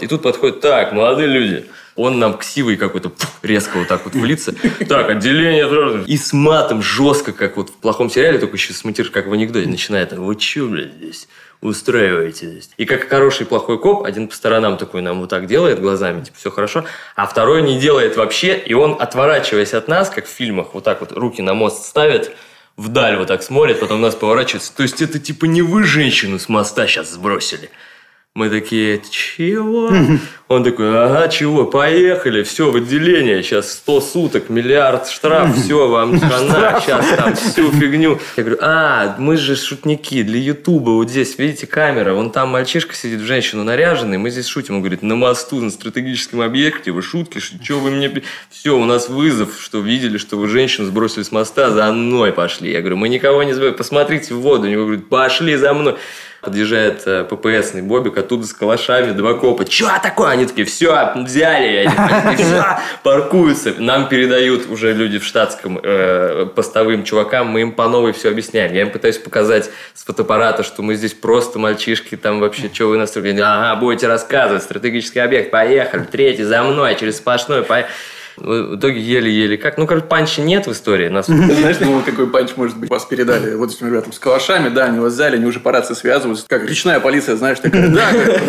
И тут подходит, так, молодые люди, он нам ксивый какой-то резко вот так вот в лица. Так, отделение. И с матом жестко, как вот в плохом сериале, только еще смонтируешь, как в анекдоте, начинает. Вы че, блядь, здесь устраиваете здесь? И как хороший плохой коп, один по сторонам такой нам вот так делает глазами, типа, все хорошо, а второй не делает вообще, и он, отворачиваясь от нас, как в фильмах, вот так вот руки на мост ставит, вдаль вот так смотрит, потом нас поворачивается. То есть это типа не вы женщину с моста сейчас сбросили. Мы такие, чего? Он такой, ага, чего, поехали, все, в отделение, сейчас 100 суток, миллиард штраф, все, вам хана, сейчас там всю фигню. Я говорю, а, мы же шутники для Ютуба, вот здесь, видите, камера, вон там мальчишка сидит в женщину наряженный, мы здесь шутим. Он говорит, на мосту, на стратегическом объекте, вы шутки, что вы мне... Все, у нас вызов, что видели, что вы женщину сбросили с моста, за мной пошли. Я говорю, мы никого не забываем, посмотрите в воду. У него говорит, пошли за мной. Подъезжает э, ППСный Бобик, оттуда с калашами, два копа. Чё такое? Они такие, все, взяли. Все, паркуются. Нам передают уже люди в штатском э, постовым чувакам, мы им по новой все объясняем. Я им пытаюсь показать с фотоаппарата, что мы здесь просто мальчишки, там вообще, что вы настроили? Ага, будете рассказывать, стратегический объект, поехали, третий за мной, через сплошной, поехали. В итоге еле-еле как. Ну, короче, панча нет в истории. Нас... Знаешь, ну, какой панч может быть? Вас передали вот этим ребятам с калашами, да, они вас взяли, они уже по рации связываются. Как речная полиция, знаешь, такая, да,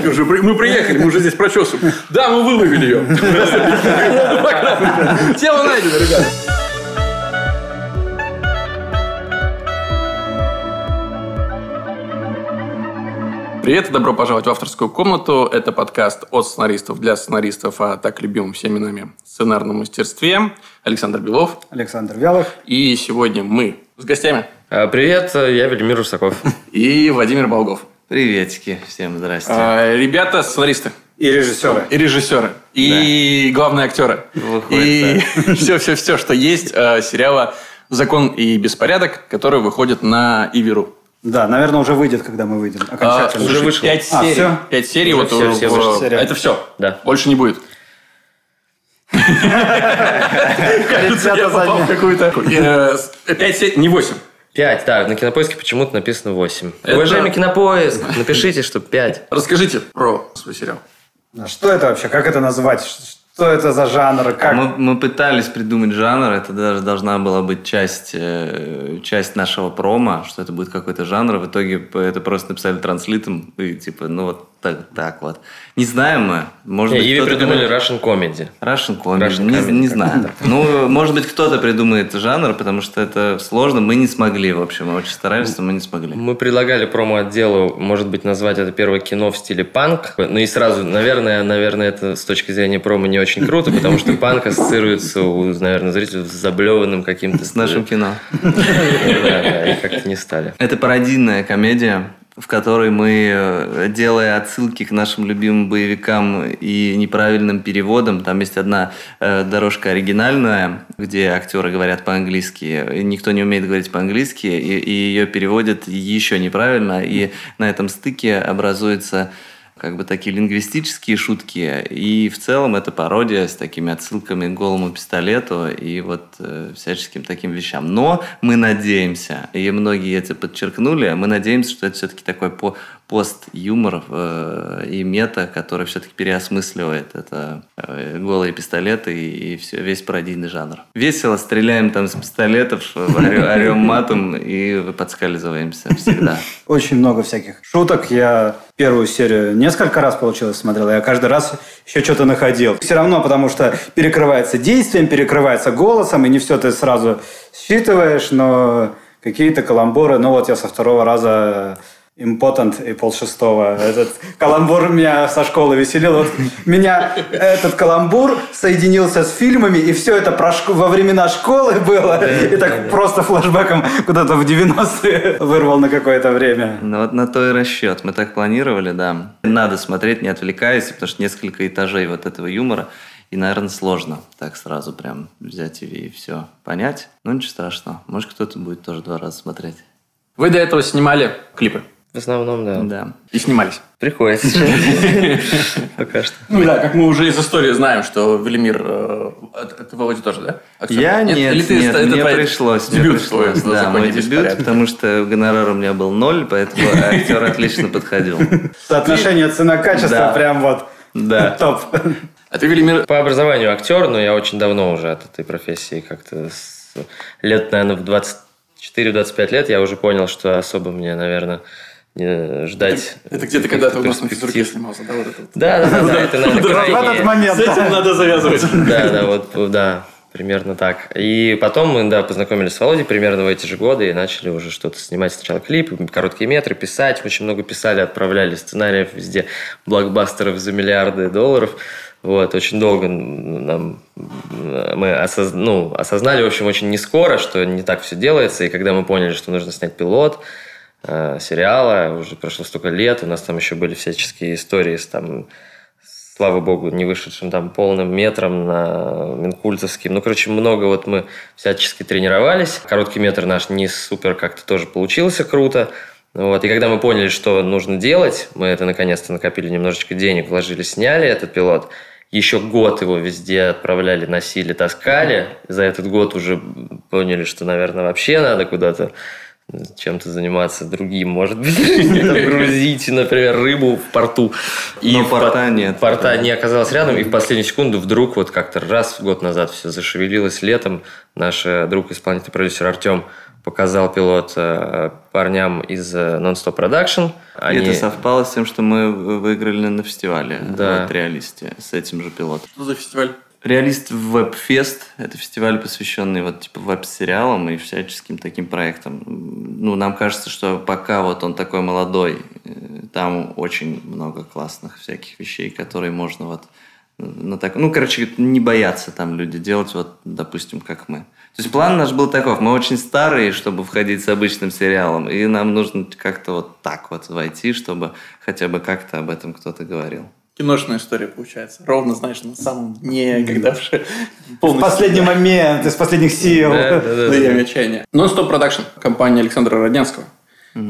уже мы приехали, мы уже здесь прочесываем. Да, мы выловили ее. Тело найдено, ребята. Привет и добро пожаловать в авторскую комнату. Это подкаст от сценаристов для сценаристов о так любимом всеми нами сценарном мастерстве. Александр Белов. Александр Вялов. И сегодня мы с гостями. А, привет, я Велимир Русаков. И Владимир Болгов. Приветики, всем здрасте. А, ребята, сценаристы. И режиссеры. И режиссеры. И да. главные актеры. Выходит, и все-все-все, что есть а, сериала «Закон и беспорядок», который выходит на Иверу. Да, наверное, уже выйдет, когда мы выйдем. Окончательно. А, уже вышло. Пять а, серий. Все? Пять серий. Уже вот все, все в... Это все. Да. Больше не будет. Кажется, я попал в какую-то... Э, пять серий, не восемь. Пять, да, на кинопоиске почему-то написано 8. Это... Уважаемый кинопоиск, напишите, что 5. Расскажите про свой сериал. Что это вообще? Как это назвать? Что это за жанр? Как? Мы, мы пытались придумать жанр. Это даже должна была быть часть, э, часть нашего промо, что это будет какой-то жанр. В итоге это просто написали транслитом. И типа, ну вот так, так вот. Не знаем мы. Может не, быть, Иви придумали думает... Russian Comedy. Russian Comedy. Russian не, comedy. не знаю. Ну, может быть, кто-то придумает жанр, потому что это сложно. Мы не смогли, в общем. Мы очень старались, но мы не смогли. Мы предлагали промо-отделу, может быть, назвать это первое кино в стиле панк. Ну и сразу, наверное, наверное, это с точки зрения промо не очень круто, потому что панк ассоциируется у, наверное, зрителей с заблеванным каким-то... С нашим кино. Да, да, и как-то не стали. Это пародийная комедия в которой мы, э, делая отсылки к нашим любимым боевикам и неправильным переводам, там есть одна э, дорожка оригинальная, где актеры говорят по-английски, никто не умеет говорить по-английски, и, и ее переводят еще неправильно, и на этом стыке образуется как бы такие лингвистические шутки, и в целом это пародия с такими отсылками к голому пистолету и вот э, всяческим таким вещам. Но мы надеемся, и многие это подчеркнули, мы надеемся, что это все-таки такой по пост-юмор э, и мета, который все-таки переосмысливает это э, голые пистолеты и, и все, весь пародийный жанр. Весело стреляем там с пистолетов, орем матом и подскальзываемся всегда. Очень много всяких шуток. Я первую серию несколько раз получилось смотрел, я каждый раз еще что-то находил. Все равно, потому что перекрывается действием, перекрывается голосом, и не все ты сразу считываешь, но какие-то каламбуры. Ну вот я со второго раза импотент и полшестого. Этот каламбур меня со школы веселил. Вот меня этот каламбур соединился с фильмами, и все это про шко... во времена школы было. И так просто флэшбэком куда-то в 90-е вырвал на какое-то время. Ну вот на то и расчет. Мы так планировали, да. Надо смотреть, не отвлекаясь, потому что несколько этажей вот этого юмора. И, наверное, сложно так сразу прям взять и все понять. Но ничего страшного. Может, кто-то будет тоже два раза смотреть. Вы до этого снимали клипы? В основном, да. Да. И снимались. Приходится. Пока что. Ну да, как мы уже из истории знаем, что Велимир... Э, ты, Володя, тоже, да? Я нет, нет, мне пришлось. Дебют твой. Да, мой дебют, потому что гонорар у меня был ноль, поэтому актер отлично подходил. Соотношение цена-качество прям вот Да. Топ. А ты, Велимир, По образованию актер, но я очень давно уже от этой профессии как-то с лет, наверное, в 24-25 лет я уже понял, что особо мне, наверное, ждать. это где-то когда-то у нас на физруке снимался, да, вот это вот. Да, да, да, да, это, наверное, В этот крайне- момент. С этим надо завязывать. Да, да, вот, да, примерно так. И потом мы, да, познакомились с Володей примерно в эти же годы и начали уже что-то снимать. Сначала клипы, короткие метры, писать. Очень много писали, отправляли сценариев везде, блокбастеров за миллиарды долларов. Вот, очень долго нам э, мы осоз- ну, осознали, в общем, очень не скоро, что не так все делается. И когда мы поняли, что нужно снять пилот, э, сериала, уже прошло столько лет, у нас там еще были всяческие истории с там слава богу, не вышедшим там полным метром на Минкультовским. Ну, короче, много вот мы всячески тренировались. Короткий метр наш не супер как-то тоже получился круто. Вот. И когда мы поняли, что нужно делать, мы это наконец-то накопили немножечко денег, вложили, сняли этот пилот. Еще год его везде отправляли, носили, таскали. За этот год уже поняли, что, наверное, вообще надо куда-то чем-то заниматься другим, может быть, грузить, например, рыбу в порту. Но в порта пор- нет. Порта не оказалось рядом, и в последнюю секунду вдруг вот как-то раз год назад все зашевелилось летом. Наш э, друг, исполнительный продюсер Артем показал пилот э, парням из э, Non-Stop Production. И Они- это совпало с тем, что мы выиграли на фестивале Да. в Реалисте с этим же пилотом. Что за фестиваль? Реалист Вебфест – это фестиваль, посвященный вот типа веб-сериалам и всяческим таким проектам. Ну, нам кажется, что пока вот он такой молодой, э, там очень много классных всяких вещей, которые можно вот на так, ну, короче, не бояться там люди делать, вот, допустим, как мы. То есть план наш был таков, мы очень старые, чтобы входить с обычным сериалом, и нам нужно как-то вот так вот войти, чтобы хотя бы как-то об этом кто-то говорил. Киношная история получается. Ровно, знаешь, на самом дне, когда уже В полностью... последний момент, из последних сил. Да, да, да, на да. отчаяния. Non-Stop Production, компания Александра Роднянского.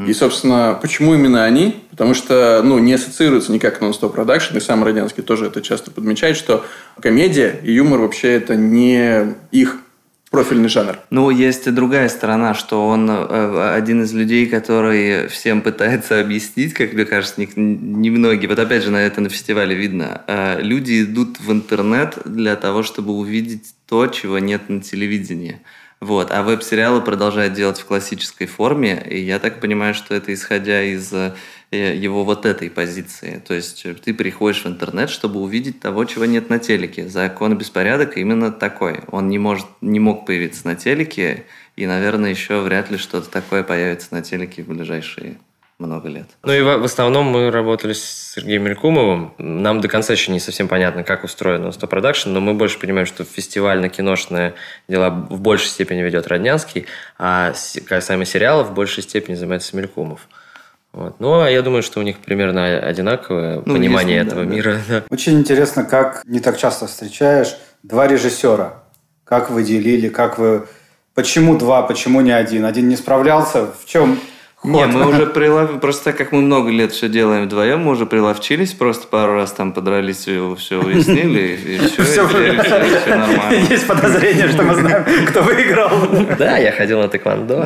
И, собственно, почему именно они? Потому что, ну, не ассоциируется никак Non-Stop Production, и сам Роднянский тоже это часто подмечает, что комедия и юмор вообще это не их профильный жанр. Ну, есть и другая сторона, что он э, один из людей, который всем пытается объяснить, как мне кажется, не- немногие. Вот опять же, на это на фестивале видно. Э, Люди идут в интернет для того, чтобы увидеть то, чего нет на телевидении. Вот. А веб-сериалы продолжают делать в классической форме, и я так понимаю, что это исходя из э, его вот этой позиции. То есть э, ты приходишь в интернет, чтобы увидеть того, чего нет на телеке. Закон и беспорядок именно такой. Он не, может, не мог появиться на телеке, и, наверное, еще вряд ли что-то такое появится на телеке в ближайшие много лет. Ну и в, основном мы работали с Сергеем Мелькумовым. Нам до конца еще не совсем понятно, как устроен Non-Stop Production, но мы больше понимаем, что фестивально-киношные дела в большей степени ведет Роднянский, а касаемо сериалов в большей степени занимается Мелькумов. Вот. Ну, а я думаю, что у них примерно одинаковое Ну, понимание есть, этого да, мира. да. Очень интересно, как не так часто встречаешь два режиссера. Как вы делили, как вы... Почему два, почему не один? Один не справлялся? В чем Не, ход? мы уже прилов... Просто так как мы много лет все делаем вдвоем, мы уже приловчились, просто пару раз там подрались, все, все уяснили, и все, Всё. нормально. Есть подозрение, что мы знаем, кто выиграл. Да, я ходил на тэквондо.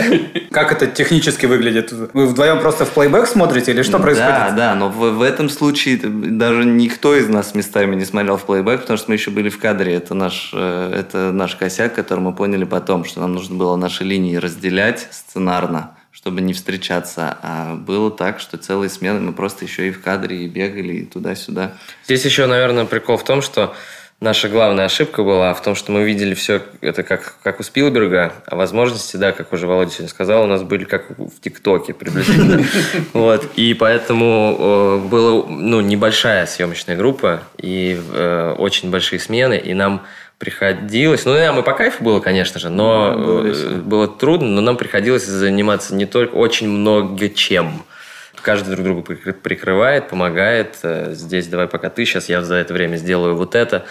Как это технически выглядит? Вы вдвоем просто в плейбэк смотрите или что Да, происходит? да, но в, в этом случае даже никто из нас местами не смотрел в плейбэк, потому что мы еще были в кадре. Это наш, э, это наш косяк, который мы поняли потом, что нам нужно было наши линии разделять сценарно, чтобы не встречаться. А было так, что целые смены мы просто еще и в кадре, и бегали, и туда-сюда. Здесь еще, наверное, прикол в том, что наша главная ошибка была в том, что мы видели все это как, как у Спилберга, а возможности, да, как уже Володя сегодня сказал, у нас были как в ТикТоке приблизительно. Вот. И поэтому э, была ну, небольшая съемочная группа и э, очень большие смены, и нам приходилось, ну, нам и по кайфу было, конечно же, но Было э, весело. было трудно, но нам приходилось заниматься не только очень много чем. Каждый друг друга прикры- прикрывает, помогает. Э, Здесь давай пока ты, сейчас я за это время сделаю вот это.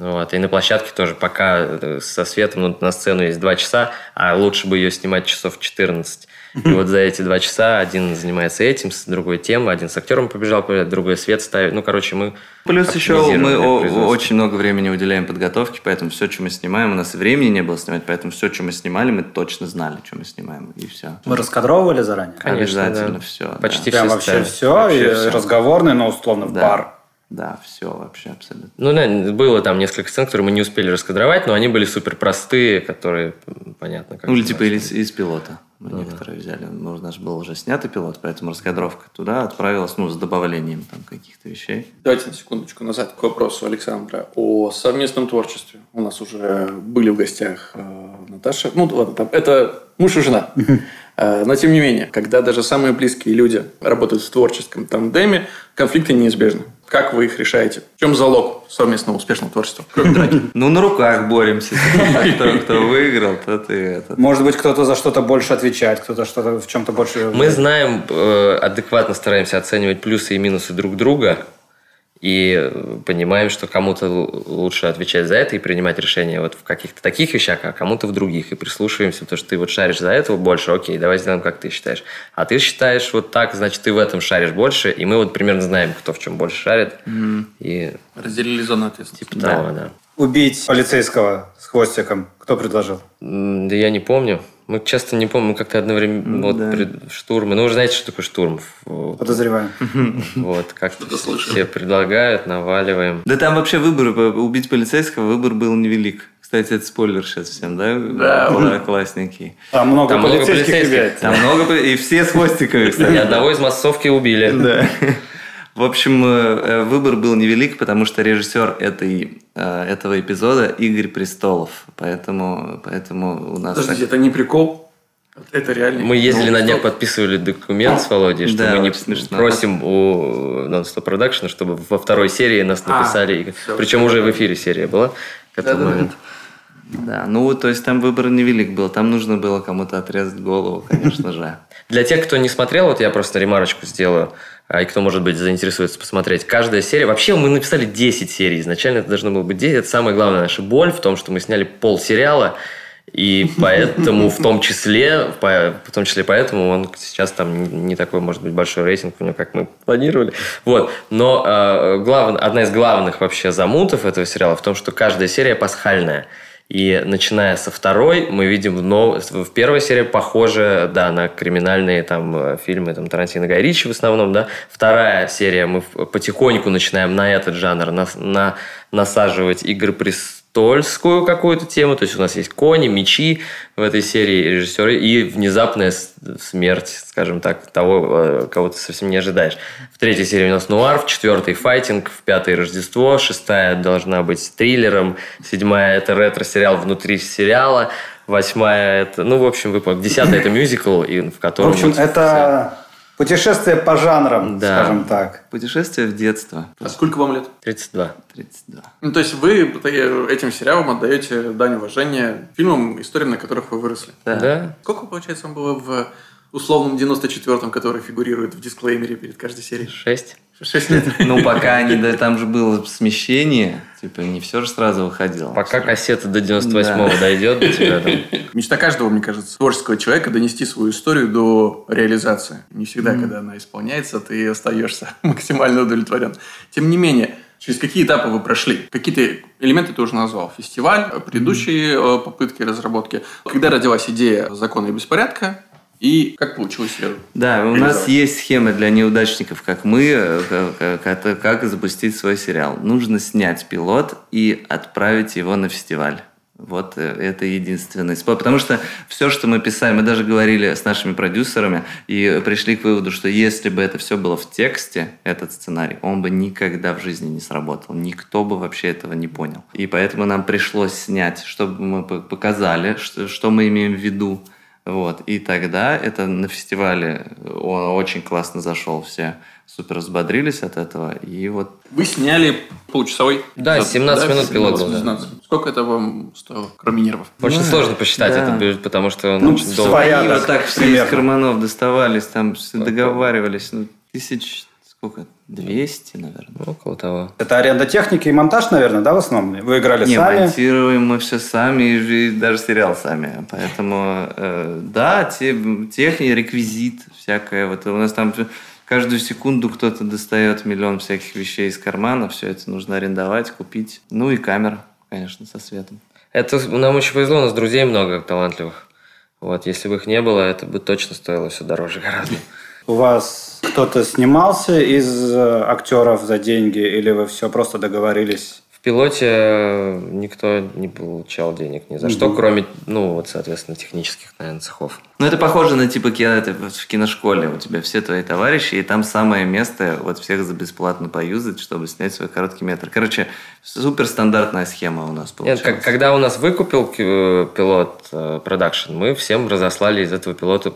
Вот. И на площадке тоже пока э, со светом ну, на сцену есть два часа, а лучше бы ее снимать часов 14. И вот за эти два часа один занимается этим, с другой тем, один с актером побежал, другой свет ставит. Ну, короче, мы Плюс еще мы очень много времени уделяем подготовке, поэтому все, что мы снимаем, у нас и времени не было снимать, поэтому все, что мы снимали, мы точно знали, что мы снимаем, и все. Вы раскадровывали заранее? Конечно, Обязательно да. все. Почти Прям все вообще сцены. все, Вообще и всё. разговорный, но условно в Да. бар. Да, все вообще абсолютно. Ну да, было там несколько сцен, которые мы не успели раскадровать, но они были супер простые, которые понятно как. Ну, или типа из, из пилота. Мы некоторые взяли. Ну, у нас был уже снятый пилот, поэтому раскадровка туда отправилась, ну, с добавлением там каких-то вещей. Давайте на секундочку назад к вопросу Александра о совместном творчестве. У нас уже были в гостях э, Наташа. Ну, ладно, там, это муж и жена. Э, Но, тем не менее, когда даже самые близкие люди работают в творческом тандеме, конфликты неизбежны. Как вы их решаете? В чем залог совместного успешного творчества? Ну, на руках боремся. Кто, кто выиграл, тот и этот. Может быть, кто-то за что-то больше отвечает, кто-то что-то в чем-то больше... Мы знаем, э, адекватно стараемся оценивать плюсы и минусы друг друга и э, понимаем, что кому-то лучше отвечать за это и принимать решения вот в каких-то таких вещах, а кому-то в других. И прислушиваемся, потому что ты вот шаришь за этого больше, окей, давай сделаем, как ты считаешь. А ты считаешь вот так, значит, ты в этом шаришь больше, и мы вот примерно знаем, кто в чем больше шарит. И Разделили зону ответственности. типа того, да. Убить полицейского с хвостиком. Кто предложил? Да я не помню. Мы часто не помним, мы как-то одновременно вот да. пред- штурмы. Ну, вы же знаете, что такое штурм. Вот, Подозреваем. Вот, как-то все предлагают, наваливаем. Да там вообще выбор, э, убить полицейского, выбор был невелик. Кстати, это спойлер сейчас всем, да? Да, классненький. Там много Там много полицейских полицейских. ребят. Там много, и все с хвостиками, кстати. одного из массовки убили. Да. В общем, э, э, выбор был невелик, потому что режиссер этой, э, этого эпизода Игорь Престолов. Поэтому, поэтому у нас... Подождите, так- это не прикол? Это реально? Мы ездили Ну, на днях, подписывали документ с Володей, что Да, мы не смешно. просим у Non-Stop Production, чтобы во второй серии нас А, написали. всё, Причем всё, уже в да. эфире серия была к этому Да-да-да. моменту. Да, ну, то есть там выбор невелик был. Там нужно было кому-то отрезать голову, конечно же. Для тех, кто не смотрел, вот я просто ремарочку сделаю, а, и кто, может быть, заинтересуется посмотреть. Каждая серия... Вообще, мы написали 10 серий. Изначально это должно было быть 10. Это самая главная наша боль в том, что мы сняли пол сериала, и поэтому в том числе, в том числе поэтому он сейчас там не такой, может быть, большой рейтинг у него, как мы планировали. Вот. Но э, глав- одна из главных вообще замутов этого сериала в том, что каждая серия пасхальная. И начиная со второй, мы видим в, нов- в первой серии похоже, да, на криминальные там э, фильмы там Тарантино Гай Ричи в основном, да. Вторая серия мы потихоньку начинаем на этот жанр нас- на, насаживать Игры престольскую какую-то тему, то есть у нас есть кони, мечи в этой серии режиссеры и внезапная смерть, скажем так, того, э, кого ты совсем не ожидаешь. В третьей серии у нас нуар, в четвертой файтинг, в пятой Рождество, шестая должна быть триллером, седьмая это ретро-сериал внутри сериала, восьмая это, ну, в общем, вы десятая это мюзикл, и в В котором... общем, вот это путешествие по жанрам, Да. скажем так. Путешествие в детство. А сколько вам лет? 32. 32. Ну, то есть вы э, этим сериалам отдаете дань уважения фильмам, историям, на которых вы выросли. Да. Сколько, получается, вам было в условном 94-м, который фигурирует в дисклеймере перед каждой серией? Шесть. Шесть лет. Ну, пока они, да, там же было смещение, типа, не все же сразу выходило. Пока кассета до 98-го дойдет до тебя там. Мечта каждого, мне кажется, творческого человека донести свою историю до реализации. Не всегда, когда она исполняется, ты остаешься максимально удовлетворен. Тем не менее, через какие этапы вы прошли? Какие-то элементы ты уже назвал. Фестиваль, предыдущие э, попытки разработки. Когда родилась идея закона и беспорядка, и как получилось ее Да, у нас есть схема для неудачников, как мы, э, как, как- как запустить свой сериал. Нужно снять пилот и отправить его на фестиваль. Вот э, это единственный способ. Потому что все, что мы писали, мы даже говорили с нашими продюсерами и пришли к выводу, что если бы это все было в тексте, этот сценарий, он бы никогда в жизни не сработал. Никто бы вообще этого не понял. И поэтому нам пришлось снять, чтобы мы показали, что, что мы имеем в виду. Вот. И тогда это на фестивале он очень классно зашел. Все супер взбодрились от этого. И вот Вы сняли получасовой. Да, эпизод, 17 минут пилот был, да. 17. Сколько это вам стоило, кроме нервов? Очень Ну, сложно посчитать да. этот бюджет, потому что он Ну, очень долго. своя- вот так все из примерно. карманов доставались, там договаривались. Ну, тысяч, сколько? 200, наверное. Ну, около того. Это аренда техники и монтаж, наверное, да, в основном? Вы играли Не, сами? монтируем мы все сами, и и даже сериал сами. Поэтому, э, да, те, техника, реквизит, всякое. Вот у нас там каждую секунду кто-то достает миллион всяких вещей из кармана. Все это нужно арендовать, купить. Ну и камера, конечно, со светом. Это нам очень повезло, у нас друзей много талантливых. Вот, если бы их не было, это бы точно стоило все дороже гораздо. У вас кто-то снимался из э, актеров за деньги, или вы все просто договорились? В пилоте э, никто не получал денег ни за что, кроме, ну, вот, соответственно, технических, наверное, цехов. Ну, это похоже на типа кино, ты в киношколе. У тебя все твои товарищи, и там самое место вот всех за бесплатно поюзать, чтобы снять свой короткий метр. Короче, супер стандартная схема у нас Нет, получилась. как- когда у нас выкупил э, пилот э, продакшн, мы всем разослали из этого пилота,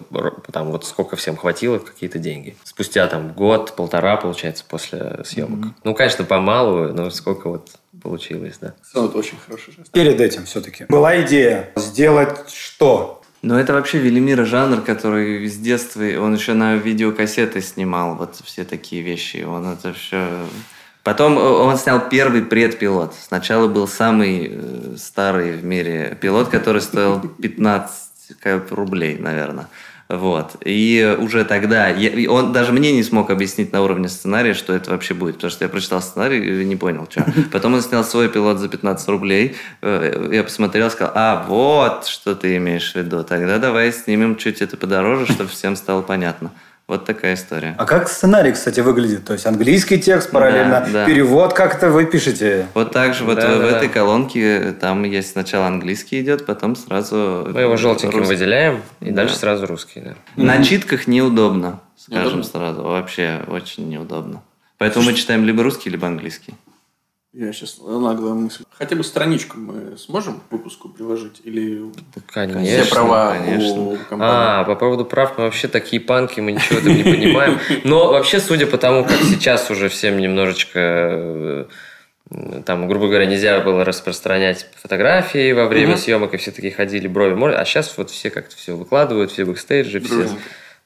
там вот сколько всем хватило, какие-то деньги. Спустя там год, полтора, получается, после съемок. Ну, конечно, помалу, но сколько вот получилось, да. Это очень хороший жест. Перед этим все-таки. Была идея сделать что? Но это вообще Велимира жанр, который с детства, он еще на видеокассеты снимал вот все такие вещи. Он это все... Потом он снял первый предпилот. Сначала был самый э, старый в мире пилот, который стоил 15 как, рублей, наверное. Вот. И уже тогда, я- он даже мне не смог объяснить на уровне сценария, что это вообще будет, потому что я прочитал сценарий и не понял, что. Потом он снял свой пилот за 15 рублей, Э, я посмотрел, сказал, а, вот что ты имеешь в виду, тогда давай снимем чуть это подороже, чтобы всем стало понятно. Вот такая история. А как сценарий, кстати, выглядит? То есть английский текст параллельно, Да, да. перевод как-то вы пишете? Вот так же вот Да, в, в да, этой да. колонке там есть сначала английский идет, потом сразу... Мы его желтеньким русский. выделяем, и Да. дальше сразу русский, да. На читках неудобно, скажем Неудобно? сразу. Вообще очень неудобно. Поэтому мы читаем либо русский, либо английский. Я сейчас наглая мысль. Хотя бы страничку мы сможем к выпуску приложить? Или Конечно. все права конечно. у компании? А, по поводу прав, мы вообще такие панки, мы ничего этого не понимаем. Но вообще, судя по тому, как сейчас уже всем немножечко, э, там, грубо говоря, нельзя было распространять фотографии во время Мгм. съемок, и все такие ходили брови, а сейчас вот все как-то все выкладывают, все бэкстейджи, все. Дружненько.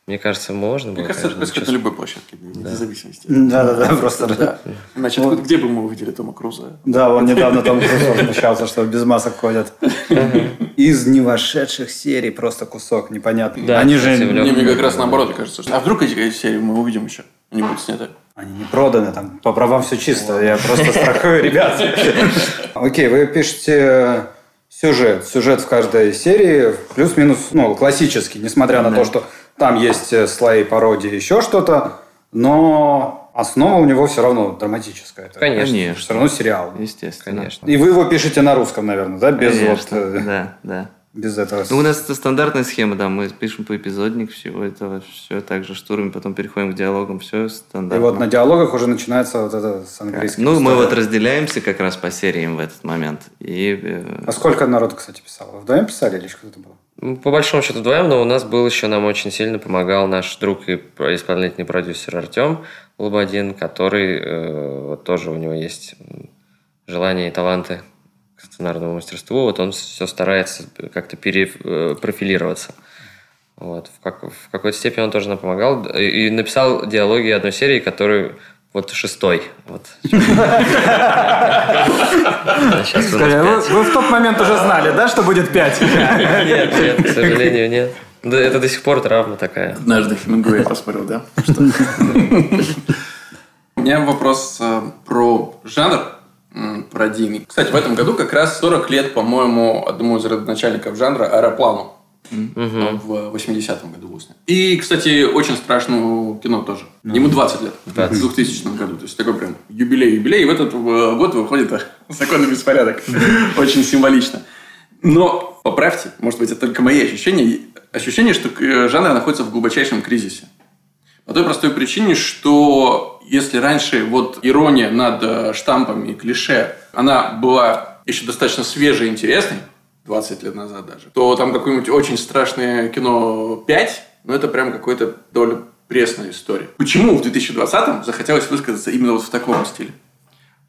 Мне кажется, можно Мне было. кажется, это происходит на любой площадке, вне зависимости. Да-да-да, просто... Да. Значит, Вот. где бы мы увидели Тома Круза? Да, он недавно там возмущался, что без масок ходят. Из не вошедших серий просто кусок непонятный. Да, Они же Мне, мне как раз да. наоборот кажется, что... А вдруг эти, эти серии мы увидим еще? Они будут сняты. они не проданы, там по правам все чисто. Я просто страхую ребят. Окей, вы пишете сюжет. Сюжет в каждой серии плюс-минус ну, классический, несмотря на то, что там есть э, слои пародии, еще что-то, но основа у него все равно драматическая. Это Конечно. Конечно. Все равно сериал. Естественно. Конечно. И вы его пишете на русском, наверное, да? Без вот Конечно. э, Да, да. Без этого. Ну, у нас это стандартная схема, да, мы пишем по эпизодник всего этого, все так же штурмом, потом переходим к диалогам, все И стандартно. вот на диалогах уже начинается вот это с английским. Ну, мы вот разделяемся как раз по сериям в этот момент. И э, А сколько народ, кстати, писал? Вы вдвоем писали или еще кто-то был? Ну, По большому счету вдвоем, но у нас был еще, нам очень сильно помогал наш друг и исполнительный продюсер Артем Лободин, который э, вот тоже у него есть м, желание и таланты сценарному мастерству. Вот он все старается как-то перепрофилироваться. Вот. В, как- в какой-то степени он тоже нам помогал. И, и написал диалоги одной серии, которую вот шестой. Вот. Пять. вы в тот момент уже знали, да, что будет 5? Нет, нет, к сожалению, нет. Да, это до сих пор травма такая. Однажды Хемингуэй посмотрел, да? Что? У меня вопрос э, про жанр пародийный. Кстати, в этом году как раз 40 лет, по-моему, одному из родоначальников жанра аэроплану. Он В 80-м году снят. И, кстати, очень страшному кино тоже. Ему 20 лет. В 2000 году. То есть такой прям юбилей-юбилей. И в этот год выходит э, «Законный беспорядок». Очень символично. Но, поправьте, может быть, это только мои ощущения. Ощущение, что э, жанр находится в глубочайшем кризисе. По той простой причине, что если раньше вот ирония над э, штампами и клише, она была еще достаточно свежей и интересной, 20 лет назад даже, то там какое-нибудь очень страшное кино 5, ну это прям какой-то довольно пресная история. Почему в 2020-м захотелось высказаться именно вот в таком стиле?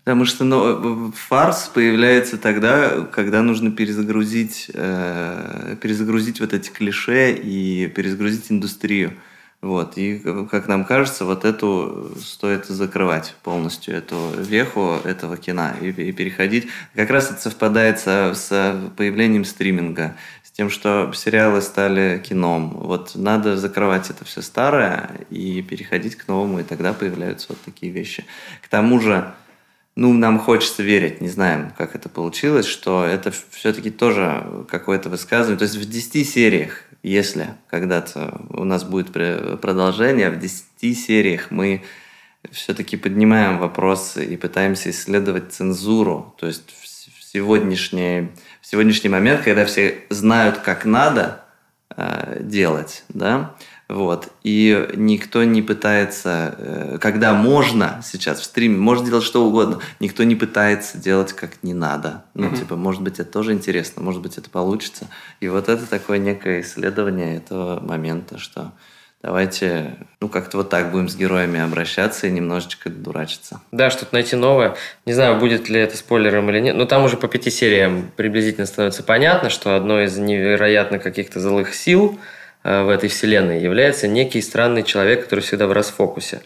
Потому что ну, фарс появляется тогда, когда нужно перезагрузить, э, перезагрузить вот эти клише и перезагрузить индустрию. Вот. И, как нам кажется, вот эту стоит закрывать полностью, эту веху этого кино и, и переходить. Как раз это совпадает со, с появлением стриминга, с тем, что сериалы стали кином. Вот надо закрывать это все старое и переходить к новому, и тогда появляются вот такие вещи. К тому же, ну, нам хочется верить, не знаем, как это получилось, что это все-таки тоже какое-то высказывание. То есть в 10 сериях если когда-то у нас будет продолжение, в 10 сериях мы все-таки поднимаем вопросы и пытаемся исследовать цензуру. То есть в сегодняшний, в сегодняшний момент, когда все знают, как надо э, делать, да, вот. И никто не пытается, э, когда можно сейчас в стриме, можно делать что угодно, никто не пытается делать как не надо. Ну, mm-hmm. типа, может быть, это тоже интересно, может быть, это получится. И вот это такое некое исследование этого момента, что давайте, ну, как-то вот так будем с героями обращаться и немножечко дурачиться. Да, что-то найти новое. Не знаю, будет ли это спойлером или нет. Но там уже по пяти сериям приблизительно становится понятно, что одно из невероятно каких-то злых сил – в этой вселенной является некий странный человек, который всегда в расфокусе.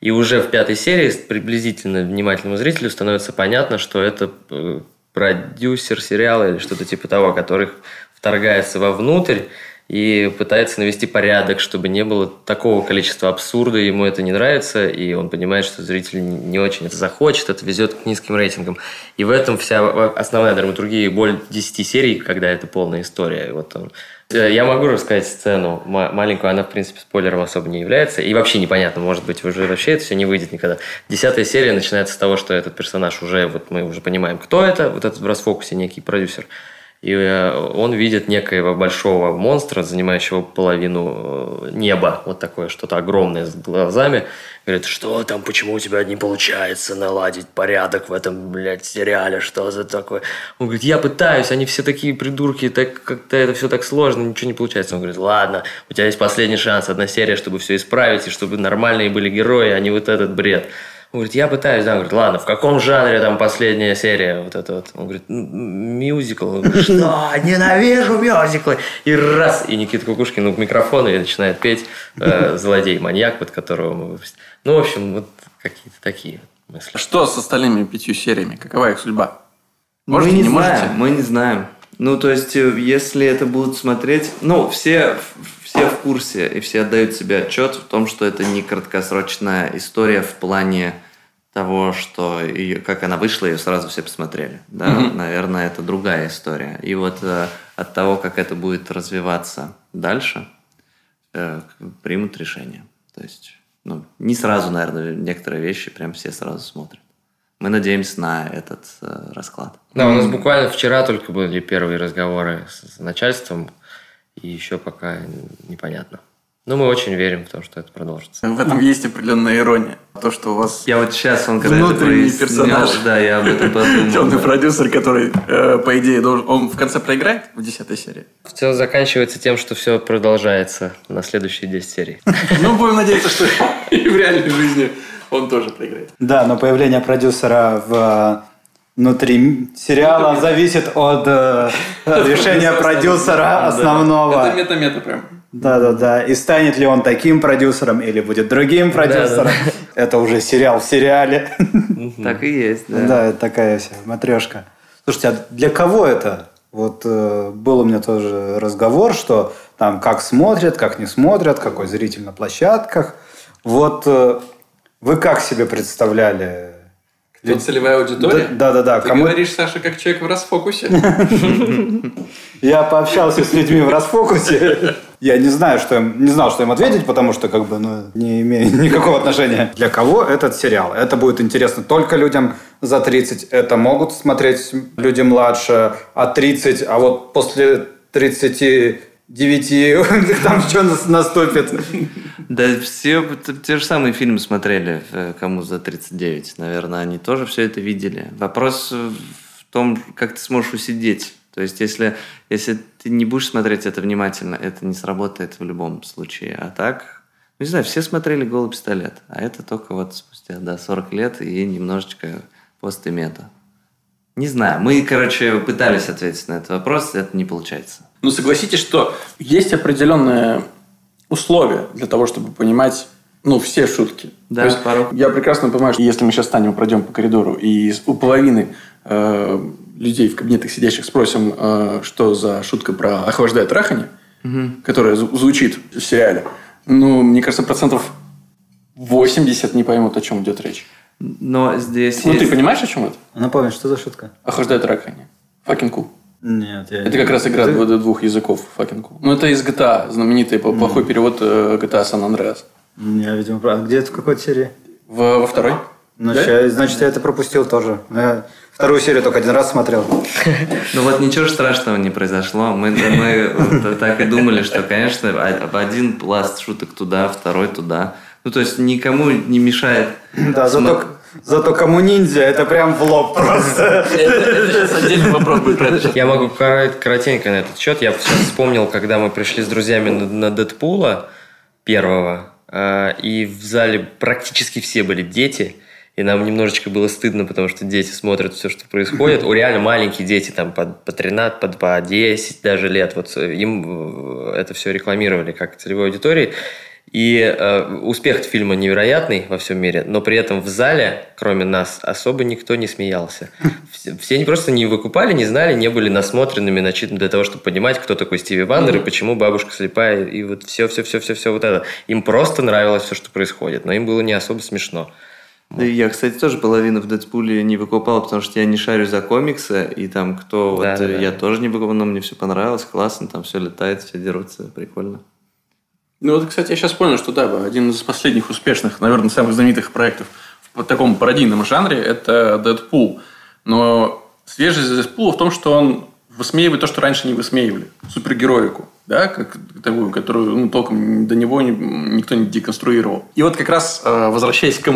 И уже в пятой серии приблизительно внимательному зрителю становится понятно, что это э, продюсер сериала или что-то типа того, который вторгается вовнутрь и пытается навести порядок, чтобы не было такого количества абсурда, ему это не нравится, и он понимает, что зритель не очень это захочет, это везет к низким рейтингам. И в этом вся основная драматургия и боль 10 серий, когда это полная история. Вот он Э, я могу рассказать сцену маленькую, она, в принципе, спойлером особо не является. И вообще непонятно, может быть, уже вообще это все не выйдет никогда. Десятая серия начинается с того, что этот персонаж уже, вот мы уже понимаем, кто это, вот этот в расфокусе некий продюсер. И э, он видит некоего большого монстра, занимающего половину э, неба, вот такое что-то огромное с глазами. Говорит, что там, почему у тебя не получается наладить порядок в этом, блядь, сериале, что за такое? Он говорит, я пытаюсь, они все такие придурки, так как-то это все так сложно, ничего не получается. Он говорит, ладно, у тебя есть последний шанс, одна серия, чтобы все исправить, и чтобы нормальные были герои, а не вот этот бред. Он говорит, я пытаюсь, да. Он говорит, ладно, в каком жанре там последняя серия? Вот это вот. Он говорит, мюзикл. Он говорит, что? Ненавижу мюзиклы. И раз, и Никита Кукушкин ну, к микрофону и начинает петь э, «Злодей-маньяк», под которого мы выпустили. Ну, в общем, вот какие-то такие мысли. Что с остальными пятью сериями? Какова их судьба? Можете, мы не, не знаем, можете? мы не знаем. Ну, то есть, э, если это будут смотреть... Ну, все все в курсе и все отдают себе отчет в том, что это не краткосрочная история в плане того, что ее, как она вышла, ее сразу все посмотрели. Да? Mm-hmm. Наверное, это другая история. И вот э, от того, как это будет развиваться дальше, э, примут решение. То есть, ну, не сразу, наверное, некоторые вещи прям все сразу смотрят. Мы надеемся на этот э, расклад. Да, у нас буквально вчера только были первые разговоры с начальством и еще пока непонятно. Но мы очень верим в то, что это продолжится. В этом есть определенная ирония. То, что у вас я вот сейчас он когда внутренний это персонаж. Да, я об этом подумал. Темный продюсер, который, э, по идее, должен... Он в конце проиграет в десятой серии? Все заканчивается тем, что все продолжается на следующие 10 серий. Ну, будем надеяться, что и в реальной жизни он тоже проиграет. Да, но появление продюсера в внутри сериала зависит от э, решения продюсера основного. Это мета-мета прям. Да-да-да. И станет ли он таким продюсером или будет другим продюсером. Это уже сериал в сериале. Так и есть, да. Да, это такая вся матрешка. Слушайте, а для кого это? Вот э, был у меня тоже разговор, что там как смотрят, как не смотрят, какой зритель на площадках. Вот э, вы как себе представляли Тут целевая аудитория? Да, да, да. Ты Кому... говоришь, Саша, как человек в расфокусе. Я пообщался с людьми в расфокусе. Я не знаю, что им, не знал, что им ответить, потому что как бы ну, не имею никакого отношения. Для кого этот сериал? Это будет интересно только людям за 30. Это могут смотреть люди младше от 30, а вот после 30 девяти, там что наступит. Да все те же самые фильмы смотрели, кому за 39. Наверное, они тоже все это видели. Вопрос в том, как ты сможешь усидеть. То есть, если, если ты не будешь смотреть это внимательно, это не сработает в любом случае. А так, ну, не знаю, все смотрели «Голый пистолет», а это только вот спустя да, 40 лет и немножечко пост и мета. Не знаю. Мы, короче, пытались ответить на этот вопрос, это не получается. Ну, согласитесь, что есть определенные условия для того, чтобы понимать ну, все шутки. Да, То есть, пару. Я прекрасно понимаю, что если мы сейчас станем, пройдем по коридору, и у половины э, людей в кабинетах сидящих спросим, э, что за шутка про охлаждает трахание, угу. которая звучит в сериале, ну, мне кажется, процентов 80 не поймут, о чем идет речь. Но здесь Ну, есть... ты понимаешь, о чем это? Напомню, что за шутка? Охлаждает трахание. Fucking cool. Нет, я Это не- как раз игра Ты- двух языков, fucking cool. Ну, это из GTA, знаменитый по- плохой перевод GTA San Andreas. Я, видимо, прав. Где это в какой серии? В- во второй? Ну, Да? ща- значит, я это пропустил тоже. Я вторую серию только один раз смотрел. Ну вот ничего страшного не произошло. Мы, так и думали, что, конечно, один пласт шуток туда, второй туда. Ну, то есть никому не мешает. Да, зато, зато кому ниндзя, это прям в лоб просто. Я могу кор- коротенько на этот счет. Я сейчас вспомнил, когда мы пришли с друзьями на, на Дэдпула первого, э, и в зале практически все были дети, и нам немножечко было стыдно, потому что дети смотрят все, что происходит. У реально маленькие дети, там по, по 13, по, по 10 даже лет, вот э, им э, это все рекламировали как целевой аудитории. И э, успех фильма невероятный во всем мире, но при этом в зале, кроме нас, особо никто не смеялся. Все, все они просто не выкупали, не знали, не были насмотренными, начитаны для того, чтобы понимать, кто такой Стиви Вандер и почему бабушка слепая, и вот все, все, все, все, все вот это. Им просто нравилось все, что происходит, но им было не особо смешно. Да я, кстати, тоже половину в Дэдпуле не выкупал, потому что я не шарю за комиксы, и там кто... Да, вот, да, э, да. Я тоже не выкупал, но мне все понравилось, классно, там все летает, все дерутся, прикольно. Ну вот, кстати, я сейчас понял, что да, один из последних успешных, наверное, самых знаменитых проектов в таком пародийном жанре – это Дэдпул. Но свежесть Дэдпула в том, что он высмеивает то, что раньше не высмеивали. Супергероику, да, как такую, которую ну, толком до него не- никто не деконструировал. И вот как раз, э, возвращаясь к а,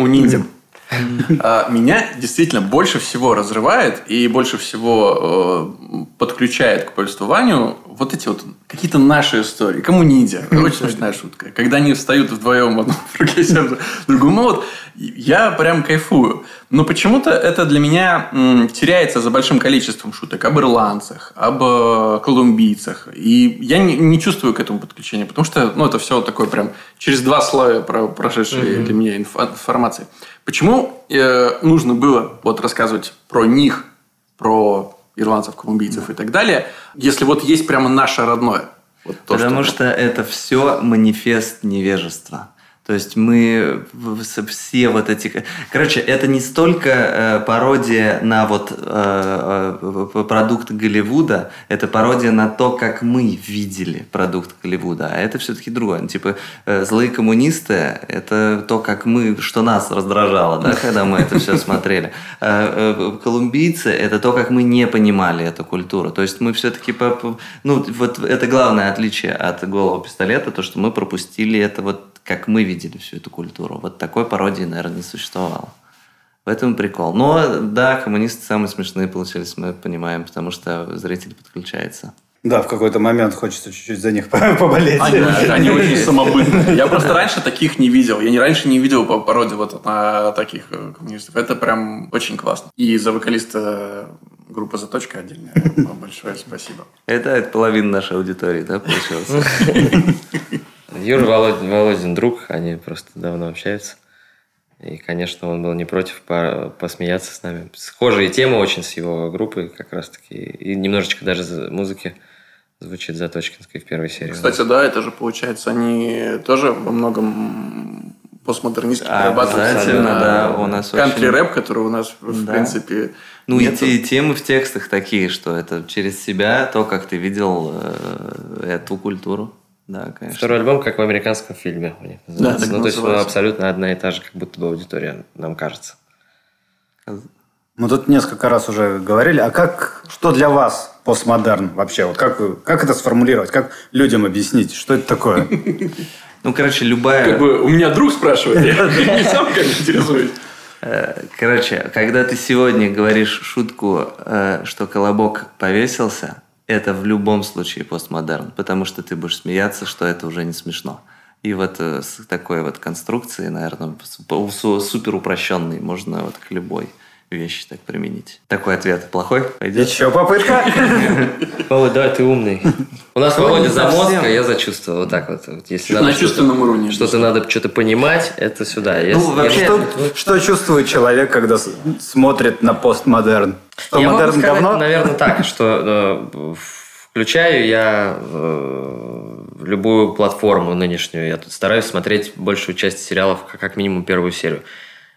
Меня действительно больше всего разрывает и больше всего э, подключает к повествованию вот эти вот какие-то наши истории. Кому ниндзя? Очень смешная шутка. Когда они встают вдвоем в сержа, в другом. Ну вот, я прям кайфую. Но почему-то это для меня теряется за большим количеством шуток об ирландцах, об э, колумбийцах. И я не, не чувствую к этому подключения, потому что ну, это все такое прям через два слоя про- прошедшие для меня инфо- информации. Почему э, нужно было вот рассказывать про них, про ирландцев, колумбийцев и так далее, если вот есть прямо наше родное? Вот то, Потому что это все манифест невежества. То есть мы все вот эти... Короче, это не столько э, пародия на вот э, э, продукт Голливуда, это пародия на то, как мы видели продукт Голливуда. А это все-таки другое. Ну, Типа э, злые коммунисты – это то, как мы, что нас раздражало, да, когда мы это все смотрели. А, э, Колумбийцы – это то, как мы не понимали эту культуру. То есть мы все-таки... Ну, вот это главное отличие от голого пистолета, то, что мы пропустили это вот как мы видели всю эту культуру. Вот такой пародии, наверное, не существовало. В этом прикол. Но да, коммунисты самые смешные получились, мы понимаем, потому что зритель подключается. Да, в какой-то момент хочется чуть-чуть за них поболеть. Они, они очень самобытные. Я просто раньше таких не видел. Я не раньше не видел по пародии вот на таких э, коммунистов. Это прям очень классно. И за вокалиста группы «Заточка» отдельное вам большое спасибо. Это, это половина нашей аудитории, да, получилось? Юра Володин, Володин друг, они просто давно общаются. И, конечно, он был не против по- посмеяться с нами. Схожие темы очень с его группой как раз-таки. И немножечко даже музыки звучит Заточкинской в первой серии. Кстати, да, это же получается, они тоже во многом постмодернистски перерабатывают Обязательно, именно да, у нас кантри-рэп, который у нас, в Да. принципе, Ну и нету. те- темы в текстах такие, что это через себя, то, как ты видел э, эту культуру. Да, конечно. Второй альбом, как в американском фильме у них называется. так ну, то есть ну, абсолютно одна и та же, как будто бы аудитория, нам кажется. Мы тут несколько раз уже говорили, а как, что для вас постмодерн вообще? Вот как, вы- как это сформулировать? Как людям объяснить, что это такое? Ну, короче, любая... Как бы у меня друг спрашивает, я не сам как интересуюсь. Э, Короче, когда ты сегодня говоришь шутку, э, что колобок повесился, это в любом случае постмодерн, потому что ты будешь смеяться, что это уже не смешно. И вот э, с такой вот конструкцией, наверное, супер упрощенной, можно вот к любой вещи так применить. Такой ответ плохой? Пойдет? Еще попытка? Володя, давай ты умный. У нас Володя за мозг, а я за чувство. Вот так вот. Если На чувственном уровне. Что-то надо что-то понимать, это сюда. Если- Ну, вообще- Что, что чувствует человек, когда смотрит на постмодерн? Что Я могу модерн сказать, говно? наверное, так, что э, включаю я э, любую платформу нынешнюю. Я тут стараюсь смотреть большую часть сериалов, как минимум первую серию.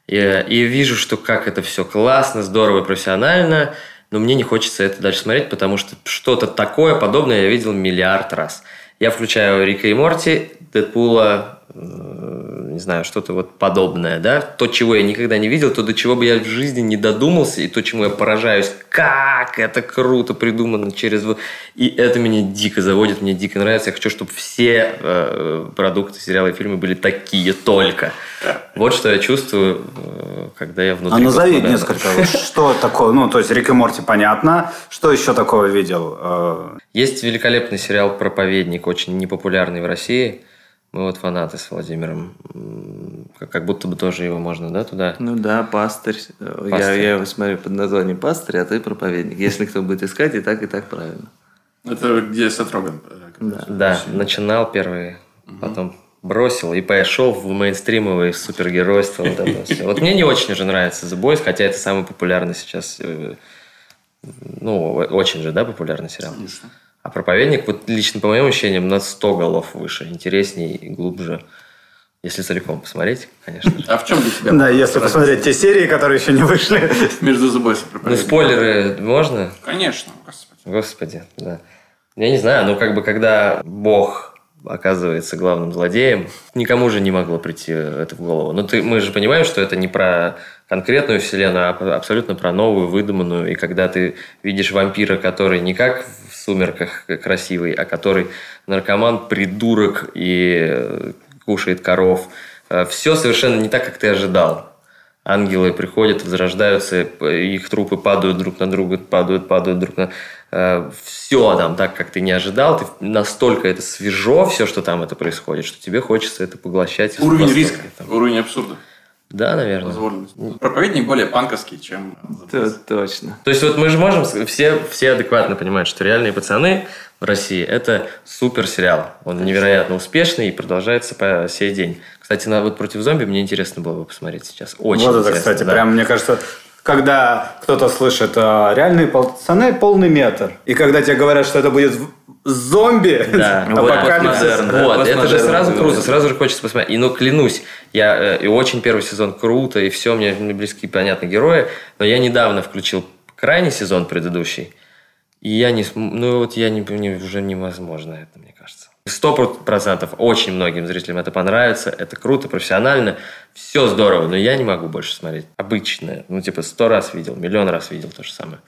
И, вижу, что как это все классно, здорово профессионально, но мне не хочется это дальше смотреть, потому что что-то такое подобное я видел миллиард раз. Я включаю Рика и Морти, Дэдпула, не знаю, что-то вот подобное, да, то, чего я никогда не видел, то, до чего бы я в жизни не додумался, и то, чему я поражаюсь, как это круто придумано через... И это меня дико заводит, мне дико нравится. Я хочу, чтобы все э, продукты, сериалы и фильмы были такие только. Вот что я чувствую, э, когда я внутри... А назови попадаю. несколько, что такое, ну, то есть Рик и Морти понятно, что еще такого видел? Э, Есть великолепный сериал «Проповедник», очень непопулярный в России. Мы вот фанаты с Владимиром. Как, будто бы тоже его можно, да, туда? Ну да, пастырь. Я, Пастырь. я его смотрю под названием пастырь, а ты проповедник. Если кто будет искать, и так, и так правильно. Это где Сет Роген. э, Да, начинал первый, потом бросил и пошел в мейнстримовое супергеройство. Вот, это всё. вот мне не очень уже нравится The Boys, хотя это самый популярный сейчас, э, ну, очень же, да, популярный сериал. Конечно. А проповедник, вот лично по моим ощущениям, на 100 голов выше, интересней и глубже. Если целиком посмотреть, конечно же. А в чем для тебя? Да, если посмотреть те серии, которые еще не вышли. Между зубой Ну, спойлеры можно? Конечно, господи. Господи, да. Я не знаю, ну как бы когда Бог оказывается главным злодеем, никому же не могло прийти это в голову. Но ты, мы же понимаем, что это не про конкретную вселенную, а абсолютно про новую, выдуманную. И когда ты видишь вампира, который не как в «Сумерках» красивый, а который наркоман, придурок и э, кушает коров, все совершенно не так, как ты ожидал. Ангелы приходят, возрождаются, их трупы падают друг на друга, падают, падают друг на... Все там так, как ты не ожидал. Ты настолько это свежо, все, что там это происходит, что тебе хочется это поглощать. Уровень риска, там. уровень абсурда. Да, наверное. Проповедник более панковский, чем... Т- Точно. То есть вот мы же можем, все, все адекватно понимают, что «Реальные пацаны» в России – это супер сериал. Он невероятно успешный и продолжается по сей день. Кстати, на вот «Против зомби» мне интересно было бы посмотреть сейчас. Очень вот это, кстати, да. прям, мне кажется, когда кто-то слышит э, реальные пацаны, полный метр. И когда тебе говорят, что это будет в- зомби, Да, Вот апокалипсис. постмодерн, да, Вот, это же сразу круто, сразу же хочется посмотреть. И ну клянусь, я э, и очень первый сезон круто, и все, мне мне близки, понятно, герои, но я недавно включил крайний сезон предыдущий, и я не, ну вот я не, не- уже невозможно это, мне кажется. Сто процентов очень многим зрителям это понравится, это круто, профессионально, все здорово, но я не могу больше смотреть. Обычное, ну типа сто раз видел, миллион раз видел то же самое.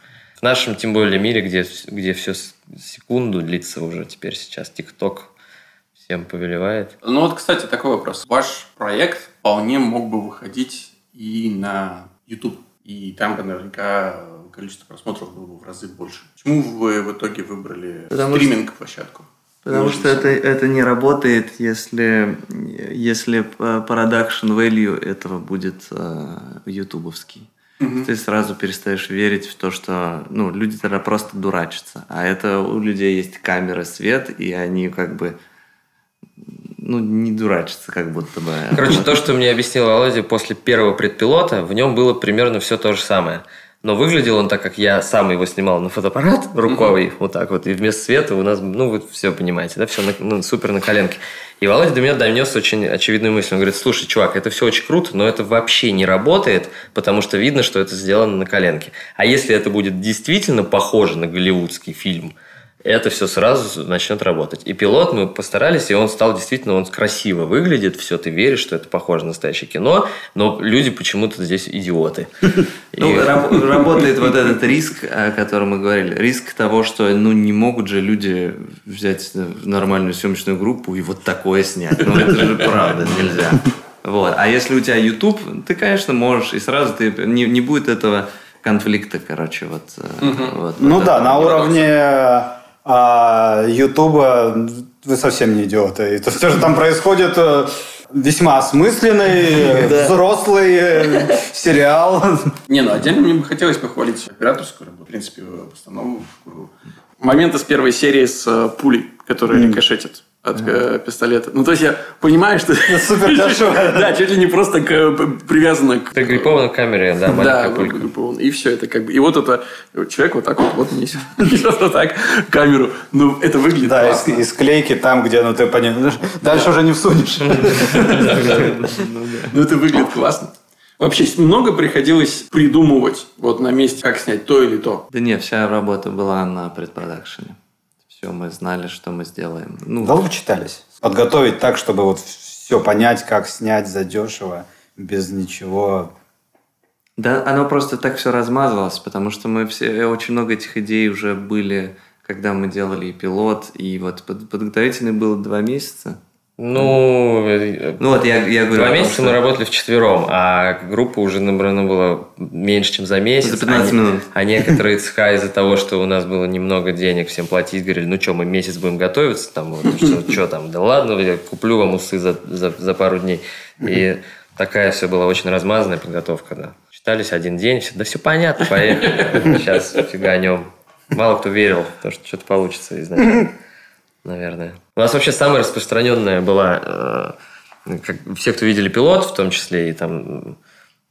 В нашем, тем более, мире, где, где все секунду длится уже теперь сейчас, ТикТок всем повелевает. Ну вот, кстати, такой вопрос. Ваш проект вполне мог бы выходить и на YouTube. И там бы наверняка количество просмотров было бы в разы больше. Почему вы в итоге выбрали стриминг-площадку? Потому что это, это не работает, если, если э, продакшн value этого будет э, ютубовский. Ты сразу перестаешь верить в то, что ну, люди тогда просто дурачатся. А это у людей есть камера, свет, и они как бы ну, не дурачатся, как будто бы. Короче, то, что мне объяснил Володя после первого предпилота, в нем было примерно все то же самое. Но выглядел он так, как я сам его снимал на фотоаппарат рукой, вот так вот, и вместо света у нас, ну, вы все понимаете, да, все ну, супер на коленке. И Володя до меня донес очень очевидную мысль. Он говорит, слушай, чувак, это все очень круто, но это вообще не работает, потому что видно, что это сделано на коленке. А если это будет действительно похоже на голливудский фильм, это все сразу начнет работать. И пилот мы постарались, и он стал действительно, он красиво выглядит, все, ты веришь, что это похоже на настоящее кино, но люди почему-то здесь идиоты. Ну, раб- работает вот этот риск, о котором мы говорили. Риск того, что ну, не могут же люди взять нормальную съемочную группу и вот такое снять. Ну, это же правда нельзя. Вот. А если у тебя YouTube, ты, конечно, можешь, и сразу ты не, не будет этого конфликта, короче, вот. э, вот- Ну вот да, на уровне а, Ютуба вы совсем не идиоты. И то, что же там происходит, э, весьма осмысленный, взрослый э, сериал. Не, ну отдельно мне бы хотелось похвалить операторскую работу, в принципе, постановку. Моменты с первой серии с э, пулей, которые рикошетят от э, пистолета. Ну, то есть я понимаю, что... Супер дешево. Да, чуть ли не просто к- привязано к... Ты грипован к камере, да, Да, маленькая пулька. гриппон. и все это как бы. И вот это человек вот так вот, вот несет, вот так камеру. Ну, это выглядит Да, из, классно. из клейки там, где ну ты понимаешь, дальше уже не всунешь. Ну, это выглядит классно. Вообще много приходилось придумывать вот на месте, как снять то или то? Да не, вся работа была на предпродакшене. Все, мы знали, что мы сделаем. Ну, Долго читались? Подготовить так, чтобы вот все понять, как снять задешево, без ничего. Да, оно просто так все размазывалось, потому что мы все, очень много этих идей уже были, когда мы делали и пилот, и вот под- подготовительный был два месяца. Ну, э, Ну вот я, я говорю Два о том, месяца что- мы работали вчетвером, а группа уже набрана была меньше, чем за месяц. За 15 а, минут. А некоторые цеха из-за того, что у нас было немного денег всем платить, говорили, ну что, мы месяц будем готовиться, там, вот, что, что там, да ладно, я куплю вам усы за, за, за пару дней. И такая все была очень размазанная подготовка, да. Читались один день, все, да все понятно, поехали, сейчас фиганем. Мало кто верил, в то, что что-то получится изначально наверное. У нас вообще самая распространенная была, э, как, все, кто видели пилот, в том числе и там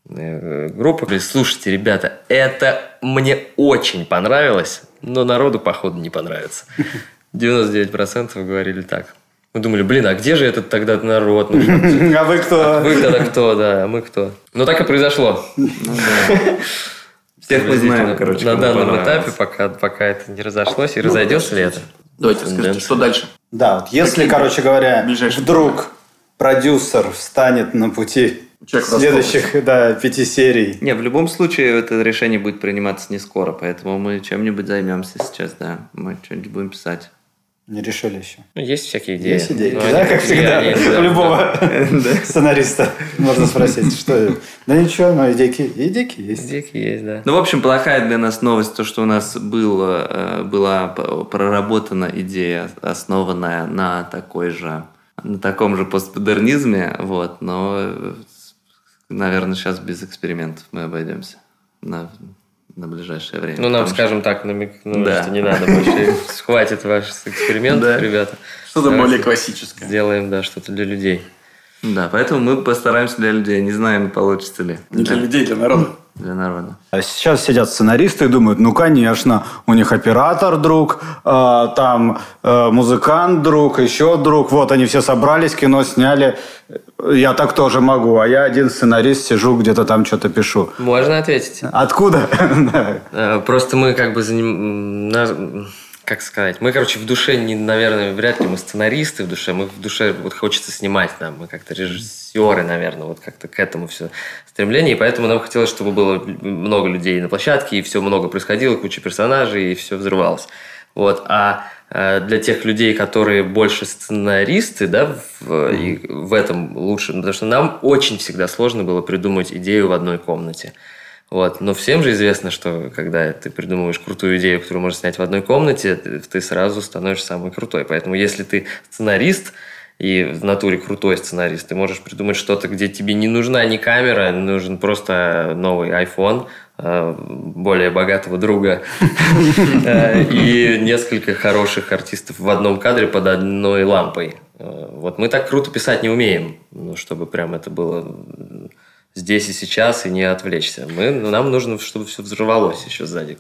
э, группа, говорили, слушайте, ребята, это мне очень понравилось, но народу, походу, не понравится. 99% говорили так. Мы думали, блин, а где же этот тогда народ? Ну, А вы кто? Вы тогда кто, да, а мы кто? Ну, так и произошло. Ну. Всех мы знаем, короче. На данном этапе, пока, пока это не разошлось, и разойдется ли это? Давайте расскажите, Тенденция. что дальше? Да, вот если, короче говоря, ближайшие вдруг продюсер встанет на пути Человек следующих да, пяти серий, Не, в любом случае это решение будет приниматься не скоро, поэтому мы чем-нибудь займемся сейчас, да. Мы что-нибудь будем писать. Не решили еще. Ну, есть всякие идеи. Есть идеи, Ну, да, они- как всегда, да, у любого сценариста можно спросить, что... Да ничего, но идейки, идейки есть. Идейки есть, да. Ну, в общем, плохая для нас новость, то, что у нас было, э, была проработана идея, основанная на такой же, на таком же постмодернизме, вот, но, э, наверное, сейчас без экспериментов мы обойдемся на, на ближайшее время. Ну, нам, потому что- скажем так, намекнули, Да. что не надо больше. Хватит ваших экспериментов, Да. ребята. Что-то более классическое. Сделаем, да, что-то для людей. Да, поэтому мы постараемся для людей. Не знаем, получится ли. Не для людей, для народа. Для народа. А сейчас сидят сценаристы и думают, ну, конечно, у них оператор друг, э, там э, музыкант друг, еще друг. Вот они все собрались, кино сняли. Я так тоже могу, а я один сценарист, сижу где-то там что-то пишу. Можно ответить? Откуда? Да. Э, Просто мы как бы Как сказать? Мы, короче, в душе, не, наверное, вряд ли мы сценаристы в душе. Мы в душе вот хочется снимать нам. Мы как-то режиссеры, наверное, вот как-то к этому все стремление. И поэтому нам хотелось, чтобы было много людей на площадке, и все много происходило, куча персонажей, и все взрывалось. Вот. А э, для тех людей, которые больше сценаристы, да, в, и в этом лучше, потому что нам очень всегда сложно было придумать идею в одной комнате. Вот. Но всем же известно, что когда ты придумываешь крутую идею, которую можно снять в одной комнате, ты, сразу становишься самый крутой. Поэтому если ты сценарист, и в натуре крутой сценарист, ты можешь придумать что-то, где тебе не нужна ни камера, нужен просто новый iPhone, э, более богатого друга э, и несколько хороших артистов в одном кадре под одной лампой. Э, Вот мы так круто писать не умеем, ну, чтобы прям это было здесь и сейчас и не отвлечься. Мы, ну, нам нужно, чтобы все взорвалось еще сзади.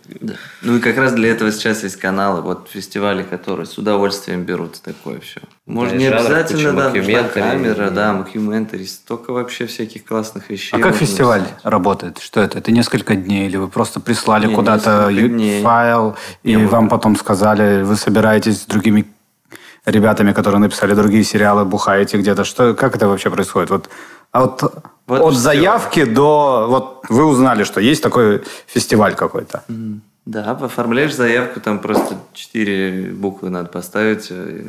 Ну и как раз для этого сейчас есть каналы, вот фестивали, которые с удовольствием берут такое все. Может, Да, не жанр, обязательно, да, нужна камера, и- да, мокюментари, столько вообще всяких классных вещей. А как фестиваль снять. работает? Что это? Это несколько дней? Или вы просто прислали Не, куда-то файл, и Не, вам потом сказали, вы собираетесь с другими ребятами, которые написали другие сериалы, бухаете где-то? Что, как это вообще происходит? Вот, а вот, Вот от заявки до... Вот вы узнали, что есть такой фестиваль какой-то. Да, оформляешь заявку, там просто четыре буквы надо поставить, э,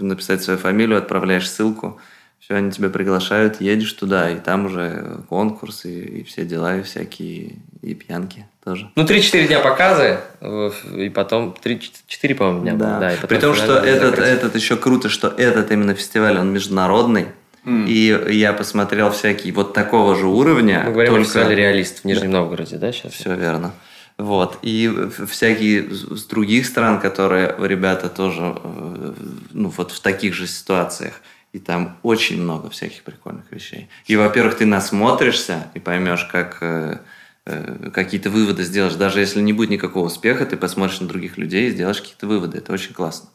написать свою фамилию, отправляешь ссылку, все, они тебя приглашают, едешь туда, и там уже конкурс, и, и все дела, и всякие, и пьянки тоже. Ну, 3-4 дня показы, э, и потом 3-4, по-моему, дня. Да, и потом При том, что этот, этот еще круто, что этот именно фестиваль, он международный, и я посмотрел всякие вот такого же уровня. Мы говорим о только- фестивале «Реалист» в Нижнем Новгороде, да, сейчас? Все верно. Вот. И всякие с с других стран, которые ребята тоже, э, ну, вот в таких же ситуациях. И там очень много всяких прикольных вещей. И, во-первых, ты насмотришься и поймешь, как э, э, какие-то выводы сделаешь. Даже если не будет никакого успеха, ты посмотришь на других людей и сделаешь какие-то выводы. Это очень классно.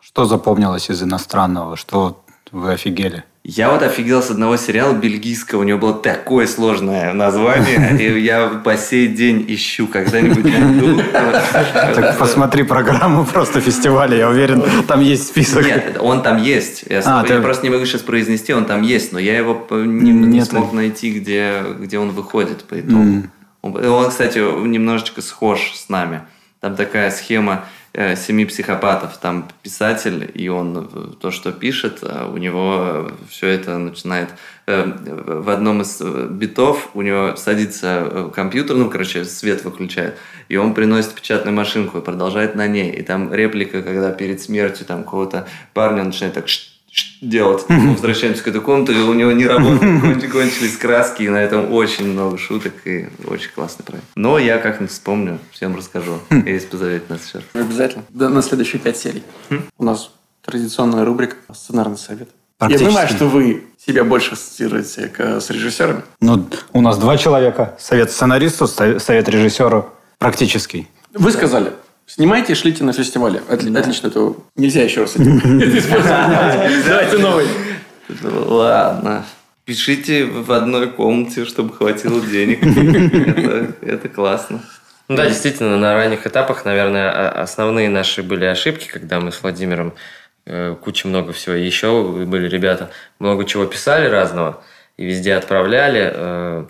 Что запомнилось из иностранного? Что вы офигели? Я вот офигел с одного сериала бельгийского, у него было такое сложное название, и я по сей день ищу, когда-нибудь. Так посмотри программу просто фестиваля, я уверен, там есть список. Нет, он там есть. Я, А, просто не могу сейчас произнести, он там есть, но я его не, смог найти, где, где он выходит по итогу. Он, кстати, немножечко схож с нами. Там такая схема э, семи психопатов. Там писатель, и он э, то, что пишет, а у него все это начинает... э, В одном из э, битов у него садится э, компьютер, ну, короче, свет выключает, и он приносит печатную машинку и продолжает на ней. И там реплика, когда перед смертью там какого-то парня начинает так делать. Мы возвращаемся к этой комнате, и у него не работают, кон- кончились краски, и на этом очень много шуток, и очень классный проект. Но я как-нибудь вспомню, всем расскажу, если позовете нас еще. Обязательно. Да, на следующие пять серий. У нас традиционная рубрика «Сценарный совет». Я понимаю, что вы себя больше ассоциируете к- с режиссерами. Ну, у нас два человека. Совет сценаристу, со- совет режиссеру. Практический. Вы сказали, снимайте и шлите на фестивале. Отли- Отлично, это нельзя еще раз. Давайте новый. Ладно. Пишите в одной комнате, чтобы хватило денег. Это, классно. Ну да, действительно, на ранних этапах, наверное, о- основные наши были ошибки, когда мы с Владимиром э, куча много всего. И еще были ребята, много чего писали разного и везде отправляли. Э,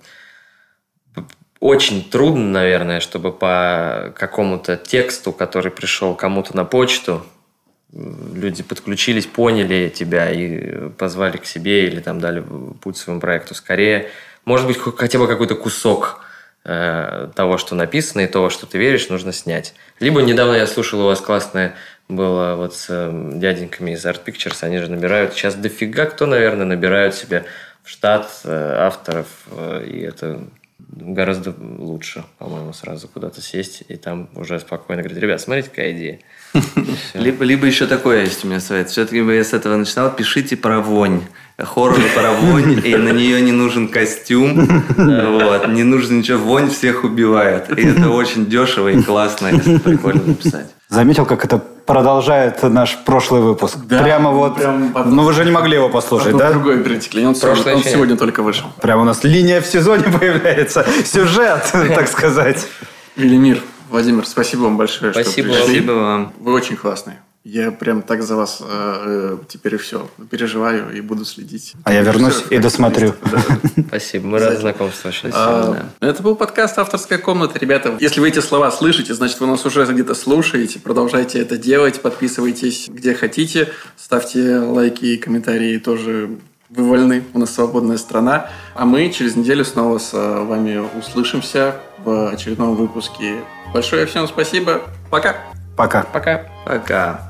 Очень трудно, наверное, чтобы по какому-то тексту, который пришел кому-то на почту, люди подключились, поняли тебя и позвали к себе или там дали путь своему проекту. Скорее, может быть, хо- хотя бы какой-то кусок э, того, что написано, и того, что ты веришь, нужно снять. Либо недавно я слушал у вас классное было вот с э, дяденьками из Art Pictures, они же набирают, сейчас дофига кто, наверное, набирают себе в штат э, авторов, э, и это гораздо лучше, по-моему, сразу куда-то сесть и там уже спокойно говорить, ребят, смотрите, какая идея. Либо, либо еще такое есть у меня совет. Все-таки бы я с этого начинал. Пишите про вонь. Хоррор про вонь, и на нее не нужен костюм. Вот. Не нужно ничего. Вонь всех убивает. И это очень дешево и классно, если прикольно написать. Заметил, как это продолжает наш прошлый выпуск. Да, Прямо вот... прям Ну, вы же не могли его послушать, да? Другое перетекли. Он, Прошлое сегодня, он сегодня только вышел. Прямо у нас линия в сезоне появляется. Сюжет, так сказать. Велимир, Владимир, спасибо вам большое, Спасибо что пришли. Спасибо вам. Вы очень классные. Я прям так за вас э, э, теперь все переживаю и буду следить. А я вернусь Режиссеров, и досмотрю. Да. Спасибо, мы рады знакомству очень. А, Это был подкаст «Авторская комната». Ребята, если вы эти слова слышите, значит, вы нас уже где-то слушаете. Продолжайте это делать, подписывайтесь где хотите, ставьте лайки и комментарии тоже вы вольны, у нас свободная страна. А мы через неделю снова с э, вами услышимся в очередном выпуске. Большое всем спасибо. Пока! Пока. Пока. Пока.